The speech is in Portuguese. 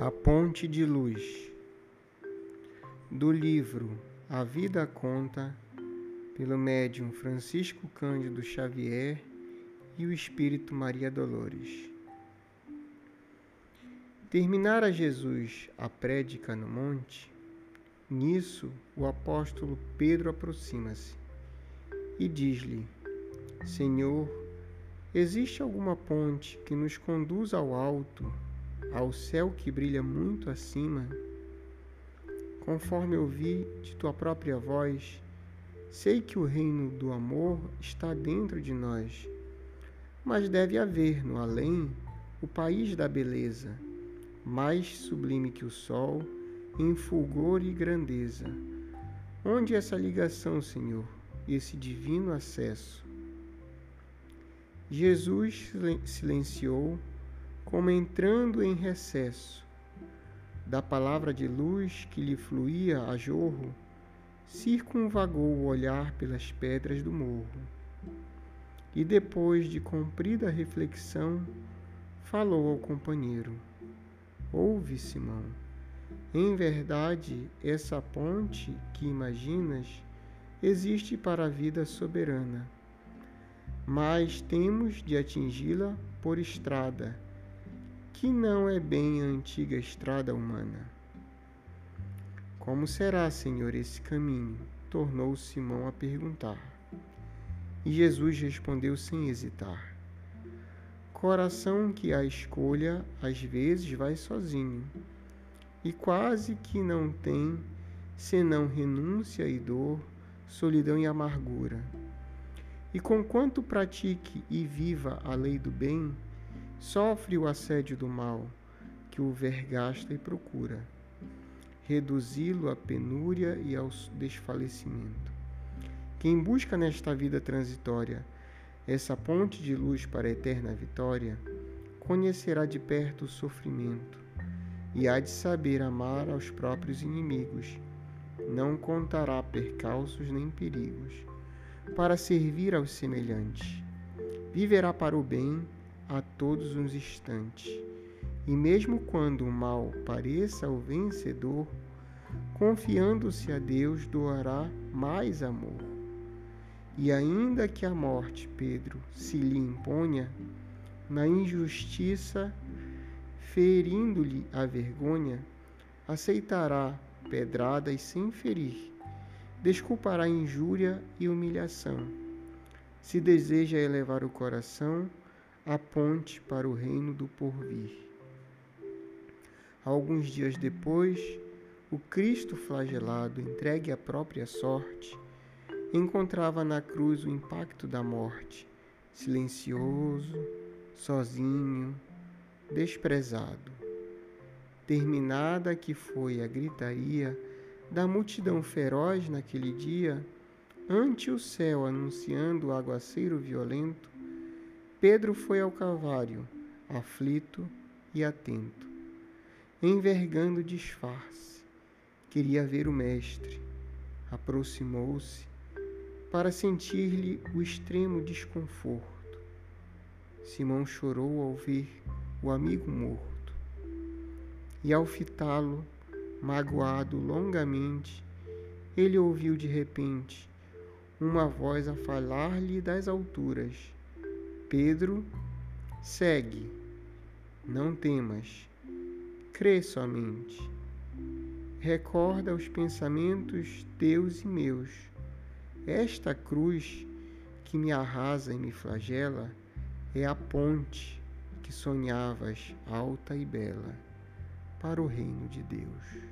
A Ponte de Luz, do livro A Vida Conta, pelo médium Francisco Cândido Xavier e o Espírito Maria Dolores. Terminara Jesus a prédica no monte, nisso o apóstolo Pedro aproxima-se e diz-lhe: Senhor, existe alguma ponte que nos conduza ao alto? Ao céu que brilha muito acima, conforme ouvi de tua própria voz, sei que o reino do amor está dentro de nós, mas deve haver no além o país da beleza, mais sublime que o sol, em fulgor e grandeza. Onde essa ligação, Senhor, esse divino acesso? Jesus silenciou como entrando em recesso. Da palavra de luz que lhe fluía a jorro, circunvagou o olhar pelas pedras do morro. E depois de comprida reflexão, falou ao companheiro: Ouve, Simão, em verdade, essa ponte que imaginas existe para a vida soberana, mas temos de atingi-la por estrada que não é bem a antiga estrada humana. Como será, Senhor, esse caminho? tornou Simão a perguntar. E Jesus respondeu sem hesitar: Coração que a escolha às vezes vai sozinho, e quase que não tem senão renúncia e dor, solidão e amargura. E conquanto pratique e viva a lei do bem, sofre o assédio do mal, que o vergasta e procura, reduzi-lo à penúria e ao desfalecimento. Quem busca nesta vida transitória essa ponte de luz para a eterna vitória, conhecerá de perto o sofrimento e há de saber amar aos próprios inimigos. Não contará percalços nem perigos, para servir aos semelhantes. Viverá para o bem a todos os instantes. E mesmo quando o mal pareça o vencedor, confiando-se a Deus, doará mais amor. E ainda que a morte, Pedro, se lhe imponha, na injustiça, ferindo-lhe a vergonha, aceitará pedradas sem ferir, desculpará injúria e humilhação. Se deseja elevar o coração, a ponte para o reino do porvir. Alguns dias depois, o Cristo flagelado, entregue à própria sorte, encontrava na cruz o impacto da morte, silencioso, sozinho, desprezado. Terminada que foi a gritaria da multidão feroz naquele dia, ante o céu anunciando o aguaceiro violento, Pedro foi ao Calvário, aflito e atento, envergando disfarce. Queria ver o Mestre. Aproximou-se para sentir-lhe o extremo desconforto. Simão chorou ao ver o amigo morto. E ao fitá-lo, magoado longamente, ele ouviu de repente uma voz a falar-lhe das alturas Pedro, segue, não temas, crê somente. Recorda os pensamentos teus e meus. Esta cruz que me arrasa e me flagela é a ponte que sonhavas alta e bela para o reino de Deus.